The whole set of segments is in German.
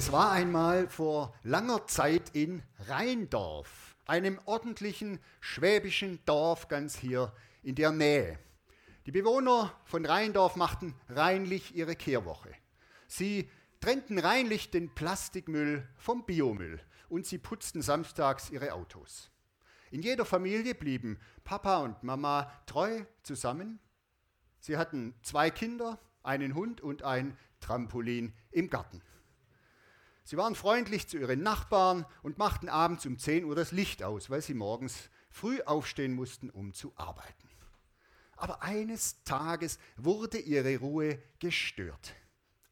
Es war einmal vor langer Zeit in Rheindorf, einem ordentlichen schwäbischen Dorf ganz hier in der Nähe. Die Bewohner von Rheindorf machten reinlich ihre Kehrwoche. Sie trennten reinlich den Plastikmüll vom Biomüll und sie putzten samstags ihre Autos. In jeder Familie blieben Papa und Mama treu zusammen. Sie hatten zwei Kinder, einen Hund und ein Trampolin im Garten. Sie waren freundlich zu ihren Nachbarn und machten abends um 10 Uhr das Licht aus, weil sie morgens früh aufstehen mussten, um zu arbeiten. Aber eines Tages wurde ihre Ruhe gestört.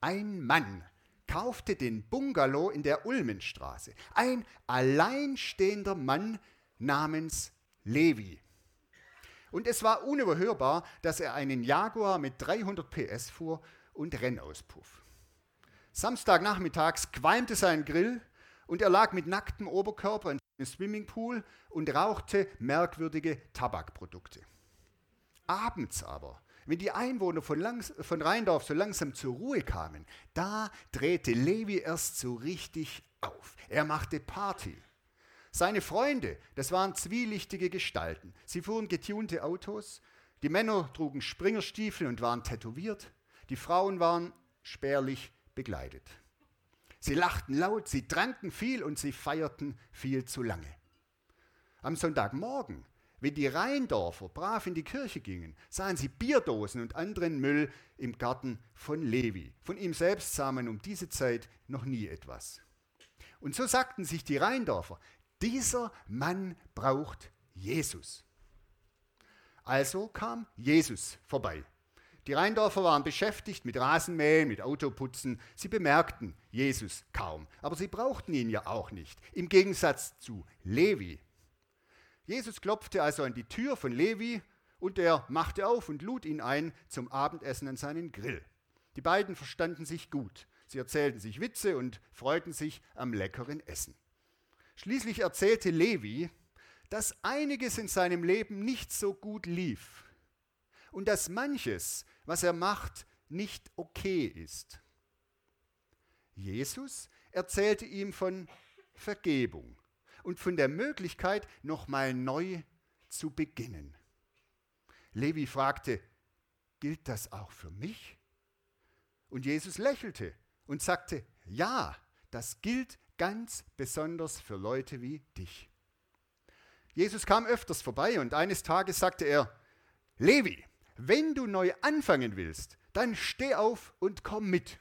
Ein Mann kaufte den Bungalow in der Ulmenstraße. Ein alleinstehender Mann namens Levi. Und es war unüberhörbar, dass er einen Jaguar mit 300 PS fuhr und Rennauspuff. Samstagnachmittags qualmte sein Grill und er lag mit nacktem Oberkörper in einem Swimmingpool und rauchte merkwürdige Tabakprodukte. Abends aber, wenn die Einwohner von, Langs von Rheindorf so langsam zur Ruhe kamen, da drehte Levi erst so richtig auf. Er machte Party. Seine Freunde, das waren zwielichtige Gestalten. Sie fuhren getunte Autos, die Männer trugen Springerstiefel und waren tätowiert, die Frauen waren spärlich begleitet. Sie lachten laut, sie tranken viel und sie feierten viel zu lange. Am Sonntagmorgen, wenn die Rheindorfer brav in die Kirche gingen, sahen sie Bierdosen und anderen Müll im Garten von Levi. Von ihm selbst sah man um diese Zeit noch nie etwas. Und so sagten sich die Rheindorfer, dieser Mann braucht Jesus. Also kam Jesus vorbei. Die Rheindorfer waren beschäftigt mit Rasenmähen, mit Autoputzen. Sie bemerkten Jesus kaum, aber sie brauchten ihn ja auch nicht, im Gegensatz zu Levi. Jesus klopfte also an die Tür von Levi und er machte auf und lud ihn ein zum Abendessen an seinen Grill. Die beiden verstanden sich gut. Sie erzählten sich Witze und freuten sich am leckeren Essen. Schließlich erzählte Levi, dass einiges in seinem Leben nicht so gut lief und dass manches was er macht, nicht okay ist. Jesus erzählte ihm von Vergebung und von der Möglichkeit, nochmal neu zu beginnen. Levi fragte, gilt das auch für mich? Und Jesus lächelte und sagte, ja, das gilt ganz besonders für Leute wie dich. Jesus kam öfters vorbei und eines Tages sagte er, Levi, wenn du neu anfangen willst, dann steh auf und komm mit.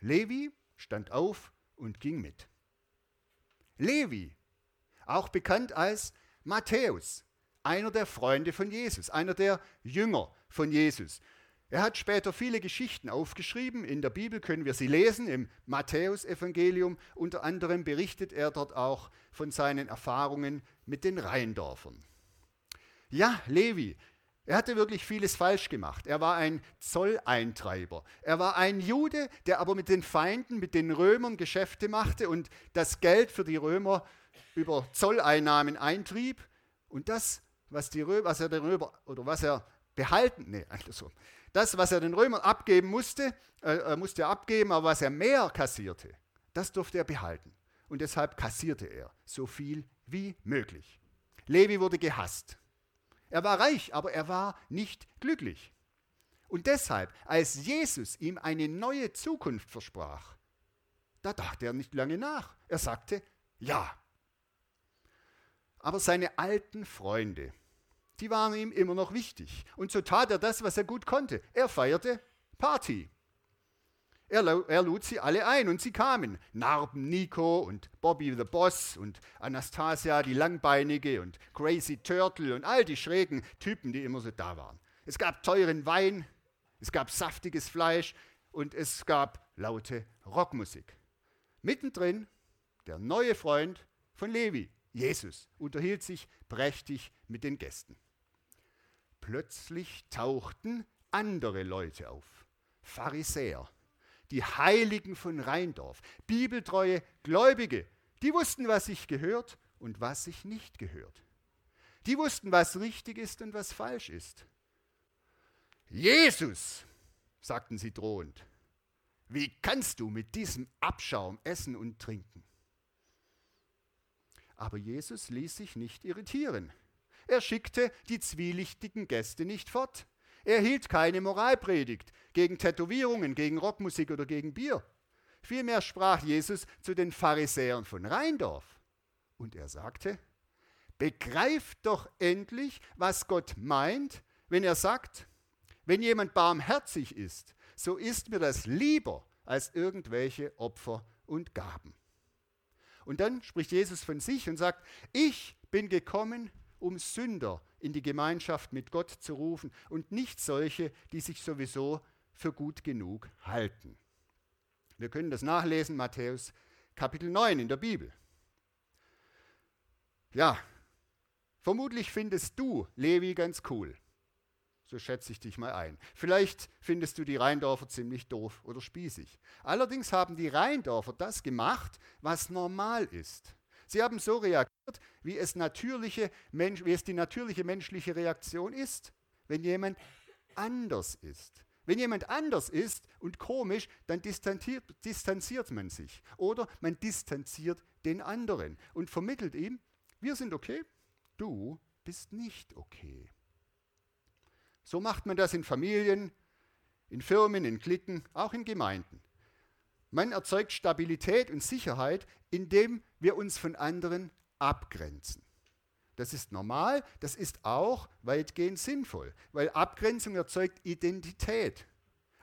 Levi stand auf und ging mit. Levi, auch bekannt als Matthäus, einer der Freunde von Jesus, einer der Jünger von Jesus. Er hat später viele Geschichten aufgeschrieben. In der Bibel können wir sie lesen, im Matthäusevangelium. Unter anderem berichtet er dort auch von seinen Erfahrungen mit den Rheindorfern. Ja, Levi, er hatte wirklich vieles falsch gemacht. Er war ein Zolleintreiber. Er war ein Jude, der aber mit den Feinden, mit den Römern Geschäfte machte und das Geld für die Römer über Zolleinnahmen eintrieb. Und das, was, die Römer, was er den Römer oder was er behalten, nee, andersrum. Das, was er den Römern abgeben musste, äh, musste er abgeben, aber was er mehr kassierte, das durfte er behalten. Und deshalb kassierte er so viel wie möglich. Levi wurde gehasst. Er war reich, aber er war nicht glücklich. Und deshalb, als Jesus ihm eine neue Zukunft versprach, da dachte er nicht lange nach. Er sagte, ja. Aber seine alten Freunde, die waren ihm immer noch wichtig. Und so tat er das, was er gut konnte. Er feierte Party. Er, er lud sie alle ein und sie kamen. Narben Nico und Bobby the Boss und Anastasia die Langbeinige und Crazy Turtle und all die schrägen Typen, die immer so da waren. Es gab teuren Wein, es gab saftiges Fleisch und es gab laute Rockmusik. Mittendrin der neue Freund von Levi, Jesus, unterhielt sich prächtig mit den Gästen. Plötzlich tauchten andere Leute auf, Pharisäer, die Heiligen von Rheindorf, bibeltreue Gläubige, die wussten, was sich gehört und was sich nicht gehört. Die wussten, was richtig ist und was falsch ist. Jesus, sagten sie drohend, wie kannst du mit diesem Abschaum essen und trinken? Aber Jesus ließ sich nicht irritieren. Er schickte die zwielichtigen Gäste nicht fort. Er hielt keine Moralpredigt gegen Tätowierungen, gegen Rockmusik oder gegen Bier. Vielmehr sprach Jesus zu den Pharisäern von Rheindorf. Und er sagte, begreift doch endlich, was Gott meint, wenn er sagt, wenn jemand barmherzig ist, so ist mir das lieber als irgendwelche Opfer und Gaben. Und dann spricht Jesus von sich und sagt, ich bin gekommen, um Sünder in die Gemeinschaft mit Gott zu rufen und nicht solche, die sich sowieso für gut genug halten. Wir können das nachlesen, Matthäus Kapitel 9 in der Bibel. Ja, vermutlich findest du Levi ganz cool. So schätze ich dich mal ein. Vielleicht findest du die Rheindorfer ziemlich doof oder spießig. Allerdings haben die Rheindorfer das gemacht, was normal ist. Sie haben so reagiert, wie es, natürliche Mensch, wie es die natürliche menschliche Reaktion ist, wenn jemand anders ist. Wenn jemand anders ist und komisch, dann distanziert, distanziert man sich. Oder man distanziert den anderen und vermittelt ihm, wir sind okay, du bist nicht okay. So macht man das in Familien, in Firmen, in Klicken, auch in Gemeinden. Man erzeugt Stabilität und Sicherheit, indem wir uns von anderen abgrenzen. Das ist normal, das ist auch weitgehend sinnvoll, weil Abgrenzung erzeugt Identität.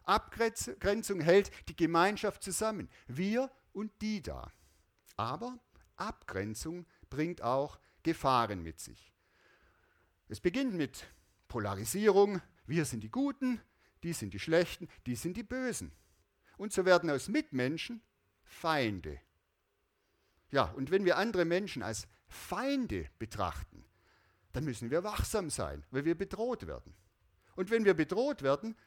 Abgrenzung hält die Gemeinschaft zusammen, wir und die da. Aber Abgrenzung bringt auch Gefahren mit sich. Es beginnt mit Polarisierung, wir sind die Guten, die sind die Schlechten, die sind die Bösen. Und so werden aus Mitmenschen Feinde. Ja, und wenn wir andere Menschen als Feinde betrachten, dann müssen wir wachsam sein, weil wir bedroht werden. Und wenn wir bedroht werden,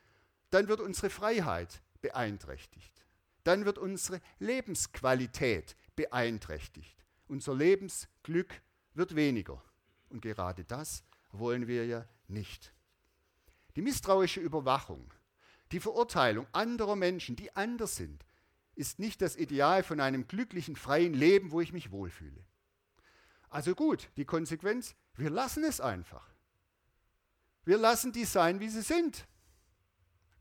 dann wird unsere Freiheit beeinträchtigt. Dann wird unsere Lebensqualität beeinträchtigt. Unser Lebensglück wird weniger. Und gerade das wollen wir ja nicht. Die misstrauische Überwachung, die Verurteilung anderer Menschen, die anders sind, ist nicht das Ideal von einem glücklichen, freien Leben, wo ich mich wohlfühle. Also gut, die Konsequenz, wir lassen es einfach. Wir lassen die sein, wie sie sind.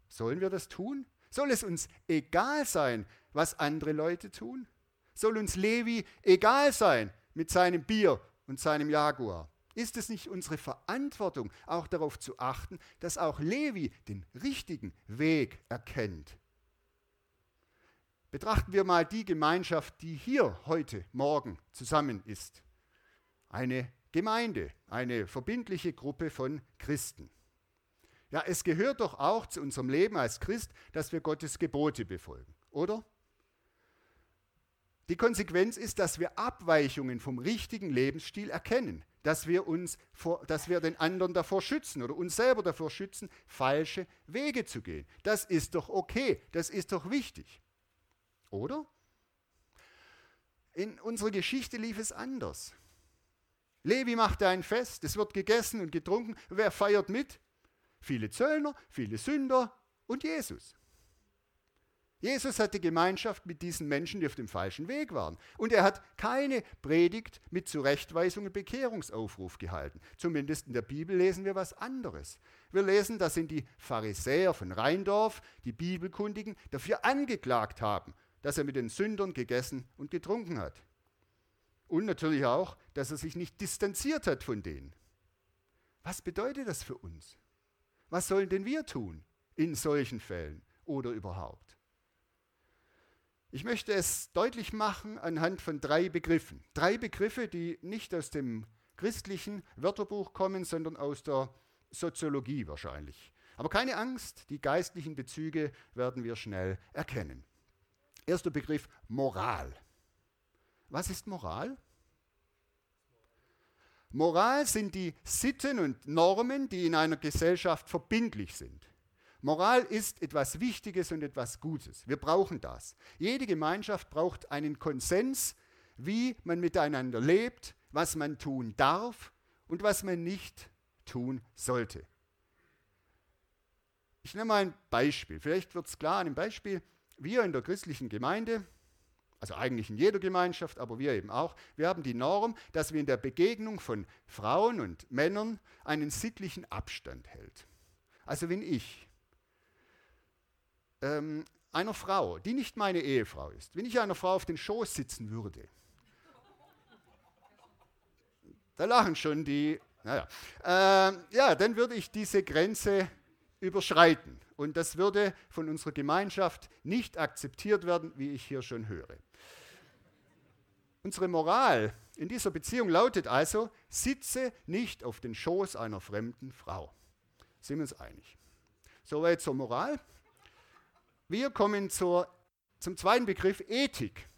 Sollen wir das tun? Soll es uns egal sein, was andere Leute tun? Soll uns Levi egal sein mit seinem Bier und seinem Jaguar? Ist es nicht unsere Verantwortung, auch darauf zu achten, dass auch Levi den richtigen Weg erkennt? Betrachten wir mal die Gemeinschaft, die hier heute Morgen zusammen ist. Eine Gemeinde, eine verbindliche Gruppe von Christen. Ja, es gehört doch auch zu unserem Leben als Christ, dass wir Gottes Gebote befolgen, oder? Die Konsequenz ist, dass wir Abweichungen vom richtigen Lebensstil erkennen dass wir, uns vor, dass wir den anderen davor schützen oder uns selber davor schützen, falsche Wege zu gehen. Das ist doch okay, das ist doch wichtig. Oder? In unserer Geschichte lief es anders. Levi machte ein Fest, es wird gegessen und getrunken. Wer feiert mit? Viele Zöllner, viele Sünder und Jesus. Jesus hatte Gemeinschaft mit diesen Menschen, die auf dem falschen Weg waren. Und er hat keine Predigt mit Zurechtweisung und Bekehrungsaufruf gehalten. Zumindest in der Bibel lesen wir was anderes. Wir lesen, dass ihn die Pharisäer von Rheindorf, die Bibelkundigen, dafür angeklagt haben, dass er mit den Sündern gegessen und getrunken hat. Und natürlich auch, dass er sich nicht distanziert hat von denen. Was bedeutet das für uns? Was sollen denn wir tun in solchen Fällen oder überhaupt? Ich möchte es deutlich machen anhand von drei Begriffen. Drei Begriffe, die nicht aus dem christlichen Wörterbuch kommen, sondern aus der Soziologie wahrscheinlich. Aber keine Angst, die geistlichen Bezüge werden wir schnell erkennen. Erster Begriff Moral. Was ist Moral? Moral sind die Sitten und Normen, die in einer Gesellschaft verbindlich sind. Moral ist etwas Wichtiges und etwas Gutes. Wir brauchen das. Jede Gemeinschaft braucht einen Konsens, wie man miteinander lebt, was man tun darf und was man nicht tun sollte. Ich nehme mal ein Beispiel. Vielleicht wird es klar an dem Beispiel. Wir in der christlichen Gemeinde also eigentlich in jeder Gemeinschaft, aber wir eben auch, wir haben die Norm, dass wir in der Begegnung von Frauen und Männern einen sittlichen Abstand hält. Also wenn ich ähm, einer Frau, die nicht meine Ehefrau ist, wenn ich einer Frau auf den Schoß sitzen würde, da lachen schon die, naja, äh, ja, dann würde ich diese Grenze überschreiten. Und das würde von unserer Gemeinschaft nicht akzeptiert werden, wie ich hier schon höre. Unsere Moral in dieser Beziehung lautet also, sitze nicht auf den Schoß einer fremden Frau. Sind wir uns einig? Soweit zur Moral. Wir kommen zur, zum zweiten Begriff Ethik.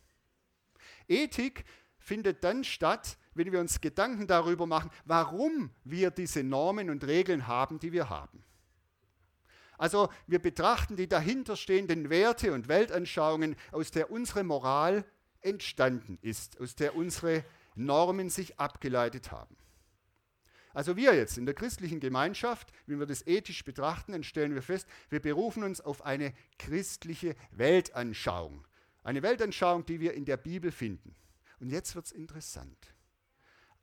Ethik findet dann statt, wenn wir uns Gedanken darüber machen, warum wir diese Normen und Regeln haben, die wir haben. Also wir betrachten die dahinterstehenden Werte und Weltanschauungen, aus der unsere Moral entstanden ist, aus der unsere Normen sich abgeleitet haben. Also wir jetzt in der christlichen Gemeinschaft, wenn wir das ethisch betrachten, dann stellen wir fest, wir berufen uns auf eine christliche Weltanschauung. Eine Weltanschauung, die wir in der Bibel finden. Und jetzt wird es interessant.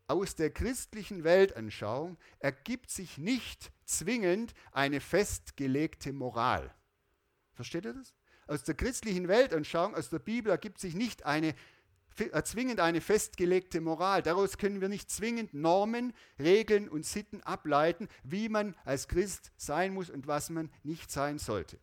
Aus der christlichen Weltanschauung ergibt sich nicht zwingend eine festgelegte Moral. Versteht ihr das? aus der christlichen Weltanschauung, aus der Bibel ergibt sich nicht eine, zwingend eine festgelegte Moral. Daraus können wir nicht zwingend Normen, Regeln und Sitten ableiten, wie man als Christ sein muss und was man nicht sein sollte.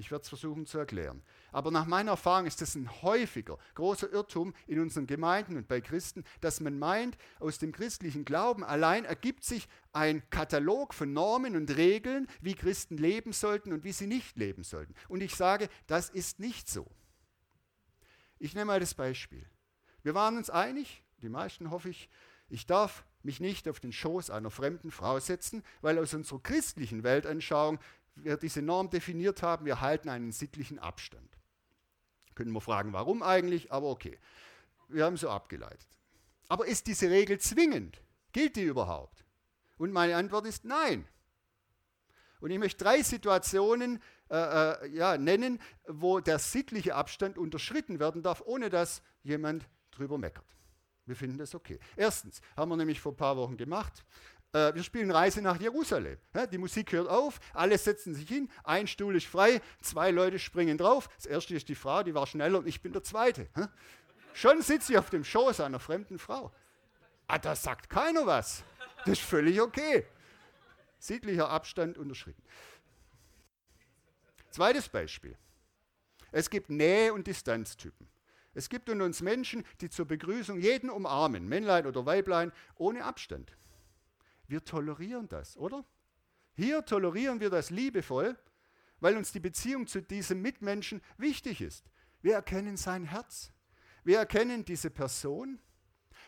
Ich werde es versuchen zu erklären. Aber nach meiner Erfahrung ist das ein häufiger, großer Irrtum in unseren Gemeinden und bei Christen, dass man meint, aus dem christlichen Glauben allein ergibt sich ein Katalog von Normen und Regeln, wie Christen leben sollten und wie sie nicht leben sollten. Und ich sage, das ist nicht so. Ich nehme mal das Beispiel. Wir waren uns einig, die meisten hoffe ich, ich darf mich nicht auf den Schoß einer fremden Frau setzen, weil aus unserer christlichen Weltanschauung wir diese Norm definiert haben, wir halten einen sittlichen Abstand. Können wir fragen, warum eigentlich, aber okay. Wir haben so abgeleitet. Aber ist diese Regel zwingend? Gilt die überhaupt? Und meine Antwort ist nein. Und ich möchte drei Situationen äh, äh, ja, nennen, wo der sittliche Abstand unterschritten werden darf, ohne dass jemand drüber meckert. Wir finden das okay. Erstens, haben wir nämlich vor ein paar Wochen gemacht, äh, wir spielen Reise nach Jerusalem. die Musik hört auf, alle setzen sich hin, ein Stuhl ist frei, zwei Leute springen drauf. Das erste ist die Frau, die war schneller und ich bin der Zweite. Schon sitze ich auf dem Schoß einer fremden Frau. Ah, da sagt keiner was. Das ist völlig okay. Siedlicher Abstand unterschritten. Zweites Beispiel. Es gibt Nähe- und Distanztypen. Es gibt unter uns Menschen, die zur Begrüßung jeden umarmen, Männlein oder Weiblein, ohne Abstand. Wir tolerieren das, oder? Hier tolerieren wir das liebevoll, weil uns die Beziehung zu diesem Mitmenschen wichtig ist. Wir erkennen sein Herz. Wir erkennen diese Person,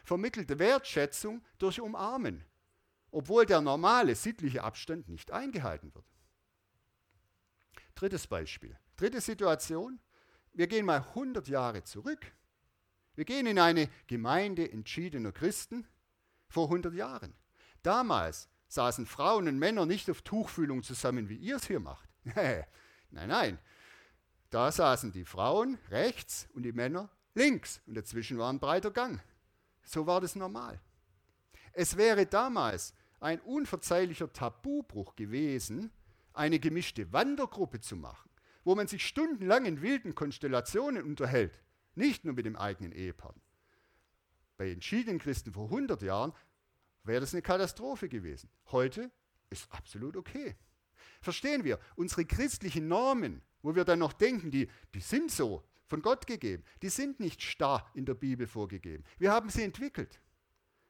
vermittelte Wertschätzung durch Umarmen, obwohl der normale sittliche Abstand nicht eingehalten wird. Drittes Beispiel. Dritte Situation. Wir gehen mal 100 Jahre zurück. Wir gehen in eine Gemeinde entschiedener Christen vor 100 Jahren. Damals saßen Frauen und Männer nicht auf Tuchfühlung zusammen, wie ihr es hier macht. nein, nein. Da saßen die Frauen rechts und die Männer links und dazwischen war ein breiter Gang. So war das normal. Es wäre damals ein unverzeihlicher Tabubruch gewesen, eine gemischte Wandergruppe zu machen, wo man sich stundenlang in wilden Konstellationen unterhält, nicht nur mit dem eigenen Ehepartner. Bei entschiedenen Christen vor 100 Jahren wäre das eine Katastrophe gewesen. Heute ist absolut okay. Verstehen wir, unsere christlichen Normen, wo wir dann noch denken, die, die sind so von Gott gegeben, die sind nicht starr in der Bibel vorgegeben. Wir haben sie entwickelt.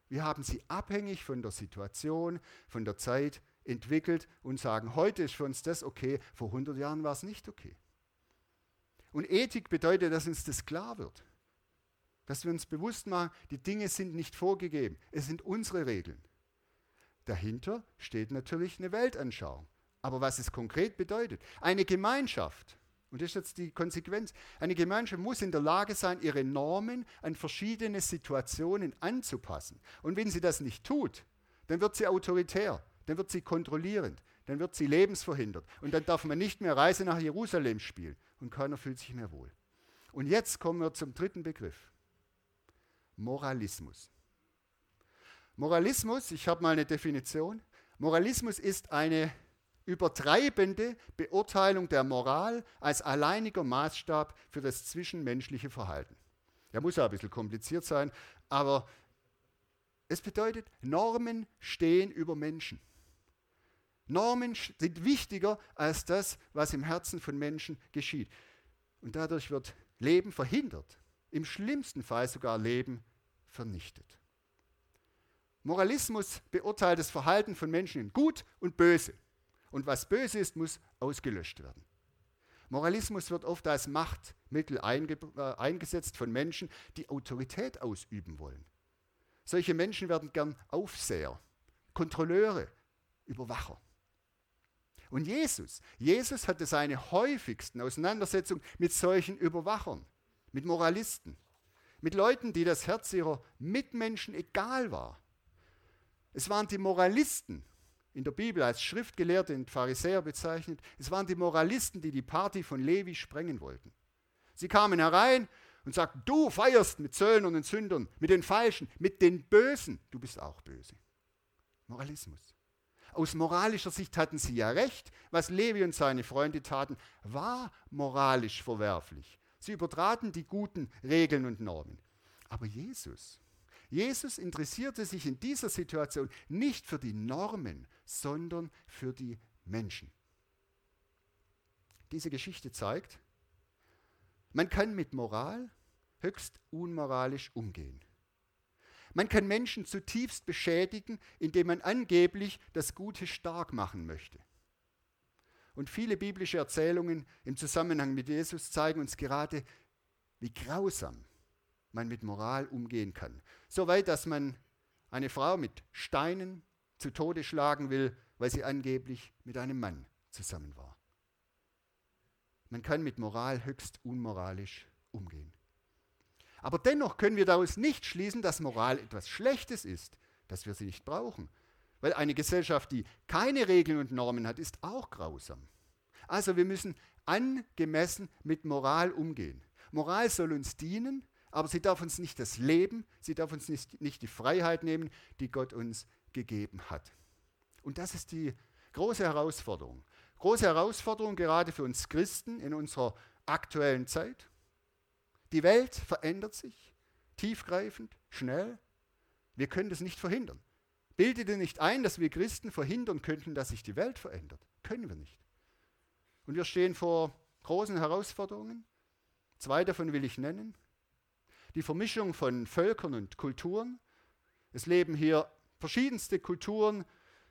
Wir haben sie abhängig von der Situation, von der Zeit entwickelt und sagen, heute ist für uns das okay, vor 100 Jahren war es nicht okay. Und Ethik bedeutet, dass uns das klar wird. Dass wir uns bewusst machen, die Dinge sind nicht vorgegeben, es sind unsere Regeln. Dahinter steht natürlich eine Weltanschauung. Aber was es konkret bedeutet, eine Gemeinschaft, und das ist jetzt die Konsequenz, eine Gemeinschaft muss in der Lage sein, ihre Normen an verschiedene Situationen anzupassen. Und wenn sie das nicht tut, dann wird sie autoritär, dann wird sie kontrollierend, dann wird sie lebensverhindert. Und dann darf man nicht mehr Reise nach Jerusalem spielen und keiner fühlt sich mehr wohl. Und jetzt kommen wir zum dritten Begriff. Moralismus. Moralismus, ich habe mal eine Definition. Moralismus ist eine übertreibende Beurteilung der Moral als alleiniger Maßstab für das zwischenmenschliche Verhalten. Ja, muss ja ein bisschen kompliziert sein, aber es bedeutet, Normen stehen über Menschen. Normen sind wichtiger als das, was im Herzen von Menschen geschieht. Und dadurch wird Leben verhindert, im schlimmsten Fall sogar Leben vernichtet. Moralismus beurteilt das Verhalten von Menschen in gut und böse. Und was böse ist, muss ausgelöscht werden. Moralismus wird oft als Machtmittel einge äh, eingesetzt von Menschen, die Autorität ausüben wollen. Solche Menschen werden gern Aufseher, Kontrolleure, Überwacher. Und Jesus, Jesus hatte seine häufigsten Auseinandersetzungen mit solchen Überwachern, mit Moralisten, mit Leuten, die das Herz ihrer Mitmenschen egal war. Es waren die Moralisten, in der Bibel als Schriftgelehrte und Pharisäer bezeichnet, es waren die Moralisten, die die Party von Levi sprengen wollten. Sie kamen herein und sagten, du feierst mit Zöllnern und Sündern, mit den Falschen, mit den Bösen, du bist auch böse. Moralismus. Aus moralischer Sicht hatten sie ja recht. Was Levi und seine Freunde taten, war moralisch verwerflich. Sie übertraten die guten Regeln und Normen. Aber Jesus, Jesus interessierte sich in dieser Situation nicht für die Normen, sondern für die Menschen. Diese Geschichte zeigt, man kann mit Moral höchst unmoralisch umgehen. Man kann Menschen zutiefst beschädigen, indem man angeblich das Gute stark machen möchte. Und viele biblische Erzählungen im Zusammenhang mit Jesus zeigen uns gerade, wie grausam man mit Moral umgehen kann. Soweit, dass man eine Frau mit Steinen zu Tode schlagen will, weil sie angeblich mit einem Mann zusammen war. Man kann mit Moral höchst unmoralisch umgehen. Aber dennoch können wir daraus nicht schließen, dass Moral etwas Schlechtes ist, dass wir sie nicht brauchen. Weil eine Gesellschaft, die keine Regeln und Normen hat, ist auch grausam. Also wir müssen angemessen mit Moral umgehen. Moral soll uns dienen, aber sie darf uns nicht das Leben, sie darf uns nicht, die Freiheit nehmen, die Gott uns gegeben hat. Und das ist die große Herausforderung. Große Herausforderung gerade für uns Christen in unserer aktuellen Zeit. Die Welt verändert sich, tiefgreifend, schnell. Wir können das nicht verhindern. Bildet ihr nicht ein, dass wir Christen verhindern könnten, dass sich die Welt verändert. Können wir nicht. Und wir stehen vor großen Herausforderungen. Zwei davon will ich nennen. Die Vermischung von Völkern und Kulturen. Es leben hier verschiedenste Kulturen,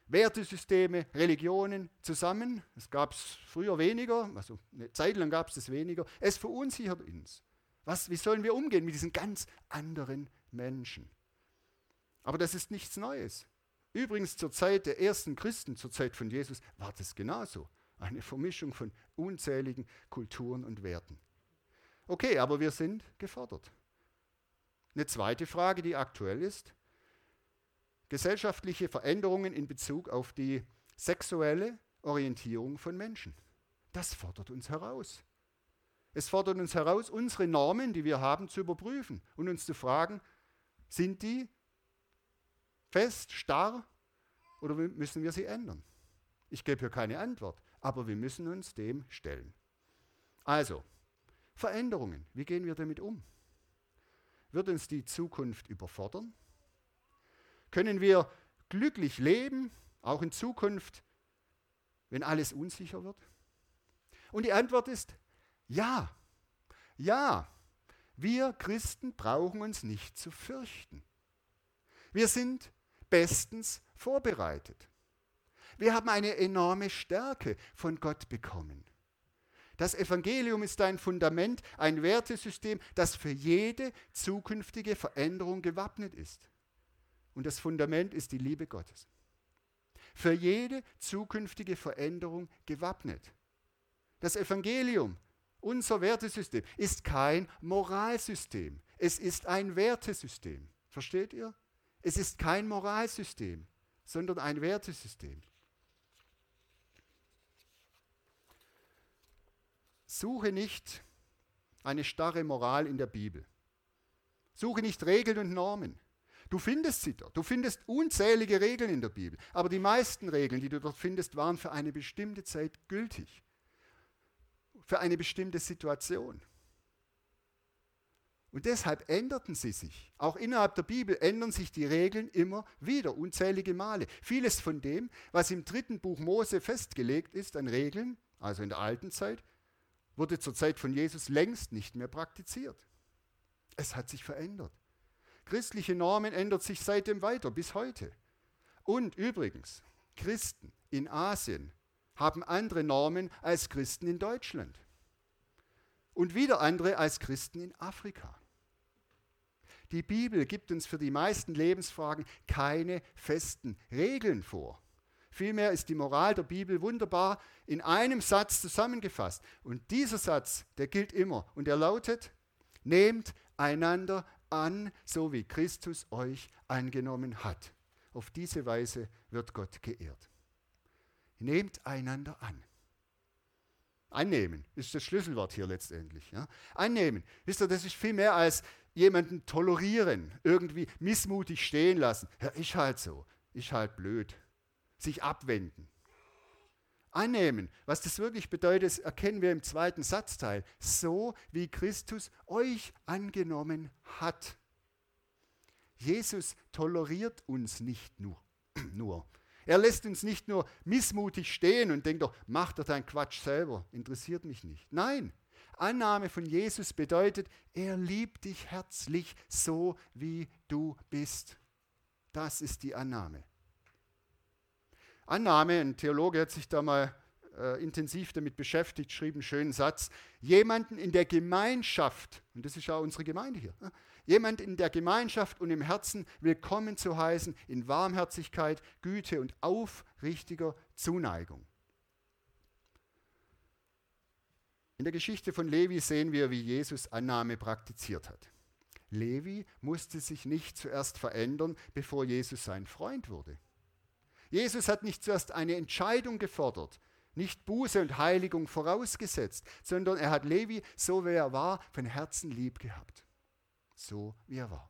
Wertesysteme, Religionen zusammen. Das gab es früher weniger, also eine Zeit lang gab es das weniger. Es verunsichert uns. Was, wie sollen wir umgehen mit diesen ganz anderen Menschen? Aber das ist nichts Neues. Übrigens zur Zeit der ersten Christen, zur Zeit von Jesus, war das genauso. Eine Vermischung von unzähligen Kulturen und Werten. Okay, aber wir sind gefordert. Eine zweite Frage, die aktuell ist, gesellschaftliche Veränderungen in Bezug auf die sexuelle Orientierung von Menschen. Das fordert uns heraus. Es fordert uns heraus, unsere Normen, die wir haben, zu überprüfen und uns zu fragen, sind die fest, starr oder müssen wir sie ändern? Ich gebe hier keine Antwort, aber wir müssen uns dem stellen. Also, Veränderungen, wie gehen wir damit um? Wird uns die Zukunft überfordern? Können wir glücklich leben, auch in Zukunft, wenn alles unsicher wird? Und die Antwort ist ja. Ja, wir Christen brauchen uns nicht zu fürchten. Wir sind bestens vorbereitet. Wir haben eine enorme Stärke von Gott bekommen. Das Evangelium ist ein Fundament, ein Wertesystem, das für jede zukünftige Veränderung gewappnet ist. Und das Fundament ist die Liebe Gottes. Für jede zukünftige Veränderung gewappnet. Das Evangelium, unser Wertesystem, ist kein Moralsystem. Es ist ein Wertesystem. Versteht ihr? Es ist kein Moralsystem, sondern ein Wertesystem. Suche nicht eine starre Moral in der Bibel. Suche nicht Regeln und Normen. Du findest sie dort. Du findest unzählige Regeln in der Bibel. Aber die meisten Regeln, die du dort findest, waren für eine bestimmte Zeit gültig. Für eine bestimmte Situation. Und deshalb änderten sie sich. Auch innerhalb der Bibel ändern sich die Regeln immer wieder, unzählige Male. Vieles von dem, was im dritten Buch Mose festgelegt ist an Regeln, also in der alten Zeit, wurde zur Zeit von Jesus längst nicht mehr praktiziert. Es hat sich verändert. Christliche Normen ändern sich seitdem weiter bis heute. Und übrigens, Christen in Asien haben andere Normen als Christen in Deutschland. Und wieder andere als Christen in Afrika. Die Bibel gibt uns für die meisten Lebensfragen keine festen Regeln vor. Vielmehr ist die Moral der Bibel wunderbar in einem Satz zusammengefasst. Und dieser Satz, der gilt immer. Und er lautet, nehmt einander an, so wie Christus euch angenommen hat. Auf diese Weise wird Gott geehrt. Nehmt einander an. Annehmen ist das Schlüsselwort hier letztendlich. Ja? Annehmen. Wisst ihr, das ist viel mehr als jemanden tolerieren, irgendwie missmutig stehen lassen. Ja, ist halt so, ist halt blöd sich abwenden. Annehmen, was das wirklich bedeutet, erkennen wir im zweiten Satzteil. So wie Christus euch angenommen hat. Jesus toleriert uns nicht nur. nur. Er lässt uns nicht nur missmutig stehen und denkt doch, mach doch deinen Quatsch selber, interessiert mich nicht. Nein, Annahme von Jesus bedeutet, er liebt dich herzlich so, wie du bist. Das ist die Annahme. Annahme, ein Theologe hat sich da mal äh, intensiv damit beschäftigt, schrieb einen schönen Satz, jemanden in der Gemeinschaft, und das ist ja unsere Gemeinde hier? Jemand in der Gemeinschaft und im Herzen willkommen zu heißen in Warmherzigkeit, Güte und aufrichtiger Zuneigung. In der Geschichte von Levi sehen wir, wie Jesus Annahme praktiziert hat. Levi musste sich nicht zuerst verändern, bevor Jesus sein Freund wurde. Jesus hat nicht zuerst eine Entscheidung gefordert, nicht Buße und Heiligung vorausgesetzt, sondern er hat Levi, so wie er war, von Herzen lieb gehabt. So wie er war.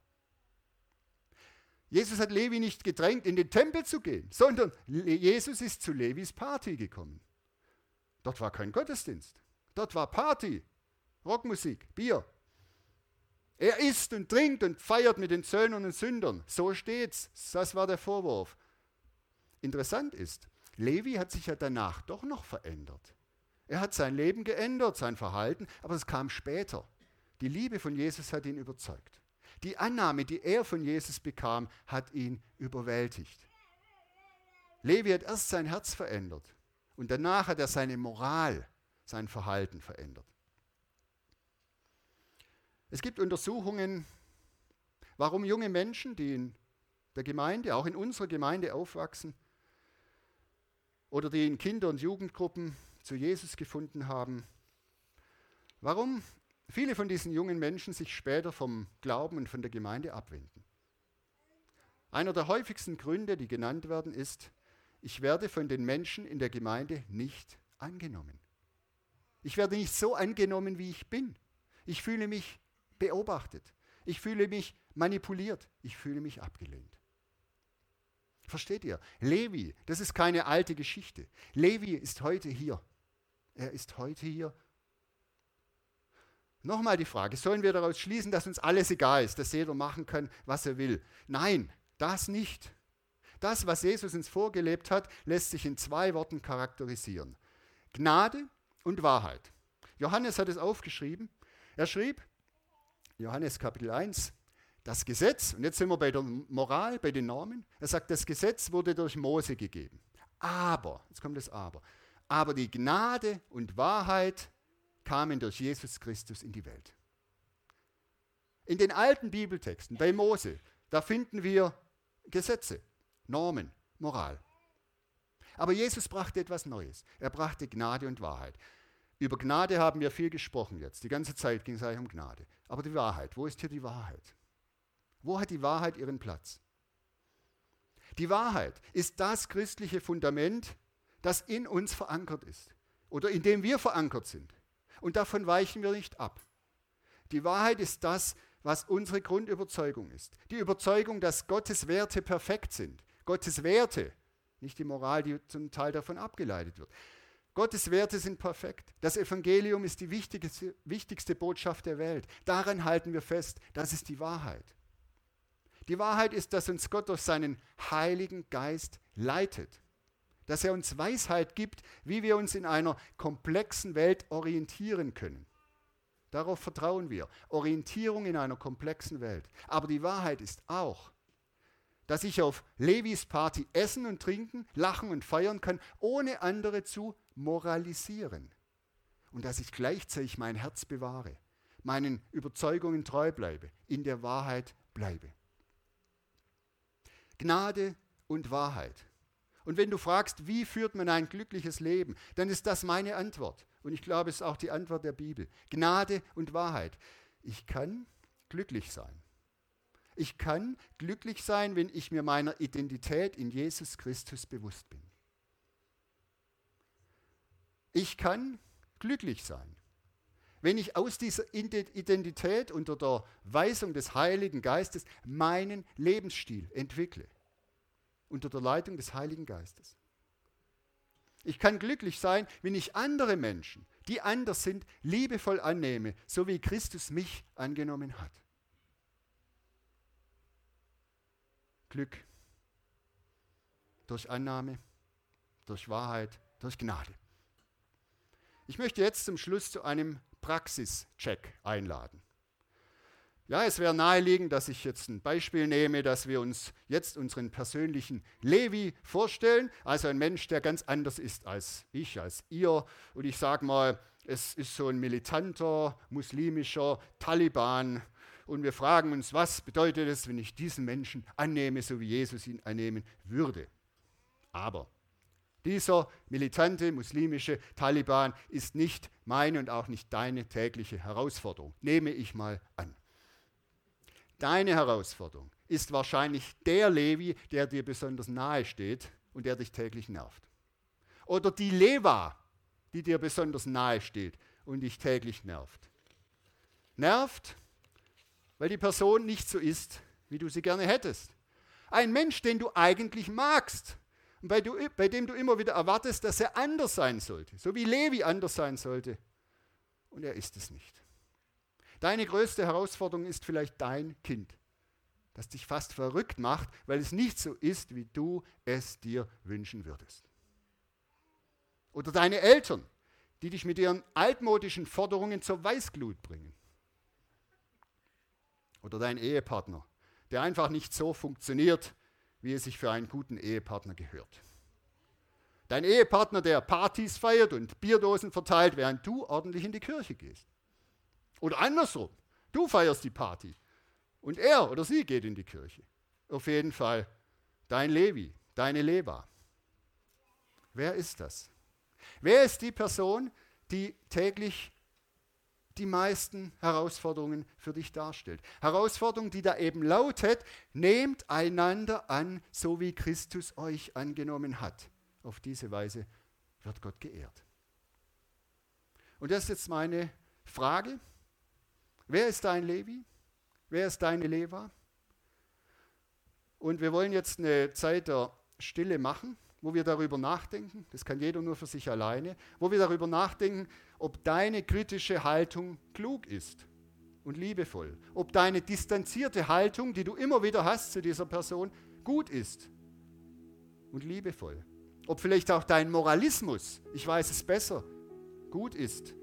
Jesus hat Levi nicht gedrängt, in den Tempel zu gehen, sondern Jesus ist zu Levis Party gekommen. Dort war kein Gottesdienst. Dort war Party, Rockmusik, Bier. Er isst und trinkt und feiert mit den Zöllnern und Sündern. So steht's. Das war der Vorwurf. Interessant ist, Levi hat sich ja danach doch noch verändert. Er hat sein Leben geändert, sein Verhalten, aber es kam später. Die Liebe von Jesus hat ihn überzeugt. Die Annahme, die er von Jesus bekam, hat ihn überwältigt. Levi hat erst sein Herz verändert und danach hat er seine Moral, sein Verhalten verändert. Es gibt Untersuchungen, warum junge Menschen, die in der Gemeinde, auch in unserer Gemeinde aufwachsen, oder die in Kinder- und Jugendgruppen zu Jesus gefunden haben. Warum viele von diesen jungen Menschen sich später vom Glauben und von der Gemeinde abwenden. Einer der häufigsten Gründe, die genannt werden, ist, ich werde von den Menschen in der Gemeinde nicht angenommen. Ich werde nicht so angenommen, wie ich bin. Ich fühle mich beobachtet. Ich fühle mich manipuliert. Ich fühle mich abgelehnt. Versteht ihr? Levi, das ist keine alte Geschichte. Levi ist heute hier. Er ist heute hier. Nochmal die Frage, sollen wir daraus schließen, dass uns alles egal ist, dass jeder machen kann, was er will? Nein, das nicht. Das, was Jesus uns vorgelebt hat, lässt sich in zwei Worten charakterisieren. Gnade und Wahrheit. Johannes hat es aufgeschrieben. Er schrieb, Johannes Kapitel 1, das Gesetz, und jetzt sind wir bei der Moral, bei den Normen, er sagt, das Gesetz wurde durch Mose gegeben. Aber, jetzt kommt das Aber, aber die Gnade und Wahrheit kamen durch Jesus Christus in die Welt. In den alten Bibeltexten, bei Mose, da finden wir Gesetze, Normen, Moral. Aber Jesus brachte etwas Neues. Er brachte Gnade und Wahrheit. Über Gnade haben wir viel gesprochen jetzt. Die ganze Zeit ging es eigentlich um Gnade. Aber die Wahrheit, wo ist hier die Wahrheit? Wo hat die Wahrheit ihren Platz? Die Wahrheit ist das christliche Fundament, das in uns verankert ist oder in dem wir verankert sind. Und davon weichen wir nicht ab. Die Wahrheit ist das, was unsere Grundüberzeugung ist. Die Überzeugung, dass Gottes Werte perfekt sind. Gottes Werte, nicht die Moral, die zum Teil davon abgeleitet wird. Gottes Werte sind perfekt. Das Evangelium ist die wichtigste, wichtigste Botschaft der Welt. Daran halten wir fest. Das ist die Wahrheit. Die Wahrheit ist, dass uns Gott durch seinen Heiligen Geist leitet. Dass er uns Weisheit gibt, wie wir uns in einer komplexen Welt orientieren können. Darauf vertrauen wir. Orientierung in einer komplexen Welt. Aber die Wahrheit ist auch, dass ich auf Levis Party essen und trinken, lachen und feiern kann, ohne andere zu moralisieren. Und dass ich gleichzeitig mein Herz bewahre, meinen Überzeugungen treu bleibe, in der Wahrheit bleibe. Gnade und Wahrheit. Und wenn du fragst, wie führt man ein glückliches Leben, dann ist das meine Antwort. Und ich glaube, es ist auch die Antwort der Bibel. Gnade und Wahrheit. Ich kann glücklich sein. Ich kann glücklich sein, wenn ich mir meiner Identität in Jesus Christus bewusst bin. Ich kann glücklich sein, wenn ich aus dieser Identität unter der Weisung des Heiligen Geistes meinen Lebensstil entwickle, unter der Leitung des Heiligen Geistes. Ich kann glücklich sein, wenn ich andere Menschen, die anders sind, liebevoll annehme, so wie Christus mich angenommen hat. Glück durch Annahme, durch Wahrheit, durch Gnade. Ich möchte jetzt zum Schluss zu einem Praxischeck einladen. Ja, es wäre naheliegend, dass ich jetzt ein Beispiel nehme, dass wir uns jetzt unseren persönlichen Levi vorstellen, also ein Mensch, der ganz anders ist als ich, als ihr. Und ich sage mal, es ist so ein militanter, muslimischer Taliban. Und wir fragen uns, was bedeutet es, wenn ich diesen Menschen annehme, so wie Jesus ihn annehmen würde. Aber dieser militante muslimische Taliban ist nicht meine und auch nicht deine tägliche Herausforderung, nehme ich mal an. Deine Herausforderung ist wahrscheinlich der Levi, der dir besonders nahe steht und der dich täglich nervt. Oder die Leva, die dir besonders nahe steht und dich täglich nervt. Nervt, weil die Person nicht so ist, wie du sie gerne hättest. Ein Mensch, den du eigentlich magst, bei, du, bei dem du immer wieder erwartest, dass er anders sein sollte, so wie Levi anders sein sollte. Und er ist es nicht. Deine größte Herausforderung ist vielleicht dein Kind, das dich fast verrückt macht, weil es nicht so ist, wie du es dir wünschen würdest. Oder deine Eltern, die dich mit ihren altmodischen Forderungen zur Weißglut bringen. Oder dein Ehepartner, der einfach nicht so funktioniert, wie es sich für einen guten Ehepartner gehört. Dein Ehepartner, der Partys feiert und Bierdosen verteilt, während du ordentlich in die Kirche gehst. Oder andersrum, du feierst die Party und er oder sie geht in die Kirche. Auf jeden Fall dein Levi, deine Leva. Wer ist das? Wer ist die Person, die täglich die meisten Herausforderungen für dich darstellt. Herausforderung, die da eben lautet, nehmt einander an, so wie Christus euch angenommen hat. Auf diese Weise wird Gott geehrt. Und das ist jetzt meine Frage. Wer ist dein Levi? Wer ist deine Leva? Und wir wollen jetzt eine Zeit der Stille machen, wo wir darüber nachdenken, das kann jeder nur für sich alleine, wo wir darüber nachdenken, ob deine kritische Haltung klug ist und liebevoll, ob deine distanzierte Haltung, die du immer wieder hast zu dieser Person, gut ist und liebevoll, ob vielleicht auch dein Moralismus, ich weiß es besser, gut ist,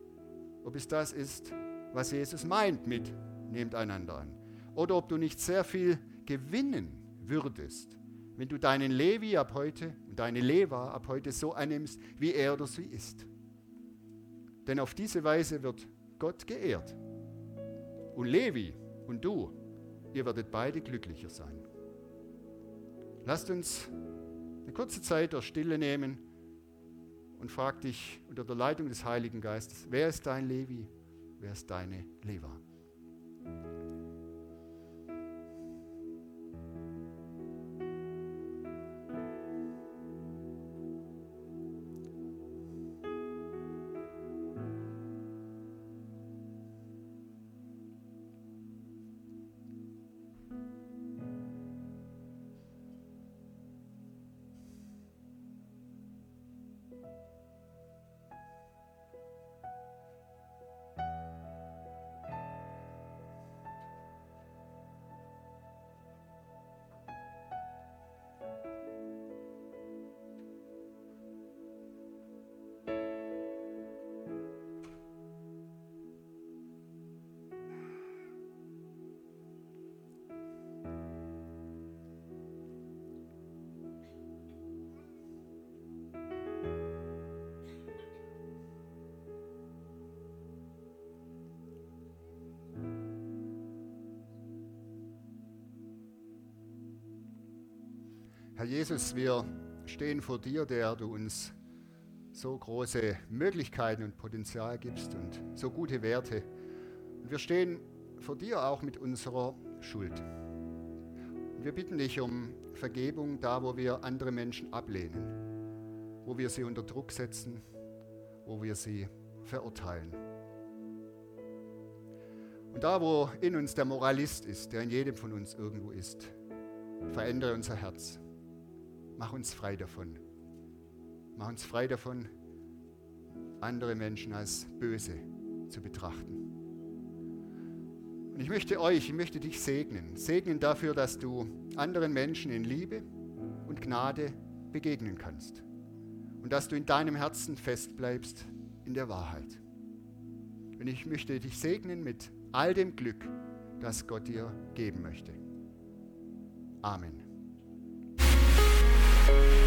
ob es das ist, was Jesus meint mit nehmt einander an. Oder ob du nicht sehr viel gewinnen würdest, wenn du deinen Levi ab heute und deine Leva ab heute so annimmst, wie er oder sie ist. Denn auf diese Weise wird Gott geehrt. Und Levi und du, ihr werdet beide glücklicher sein. Lasst uns eine kurze Zeit der Stille nehmen und frag dich unter der Leitung des Heiligen Geistes, wer ist dein Levi, wer ist deine Leva? Herr Jesus, wir stehen vor dir, der du uns so große Möglichkeiten und Potenzial gibst und so gute Werte. Und wir stehen vor dir auch mit unserer Schuld. Und wir bitten dich um Vergebung da, wo wir andere Menschen ablehnen, wo wir sie unter Druck setzen, wo wir sie verurteilen. Und da, wo in uns der Moralist ist, der in jedem von uns irgendwo ist, verändere unser Herz. Mach uns frei davon. Mach uns frei davon, andere Menschen als böse zu betrachten. Und ich möchte euch, ich möchte dich segnen. Segnen dafür, dass du anderen Menschen in Liebe und Gnade begegnen kannst. Und dass du in deinem Herzen festbleibst in der Wahrheit. Und ich möchte dich segnen mit all dem Glück, das Gott dir geben möchte. Amen. Thank you.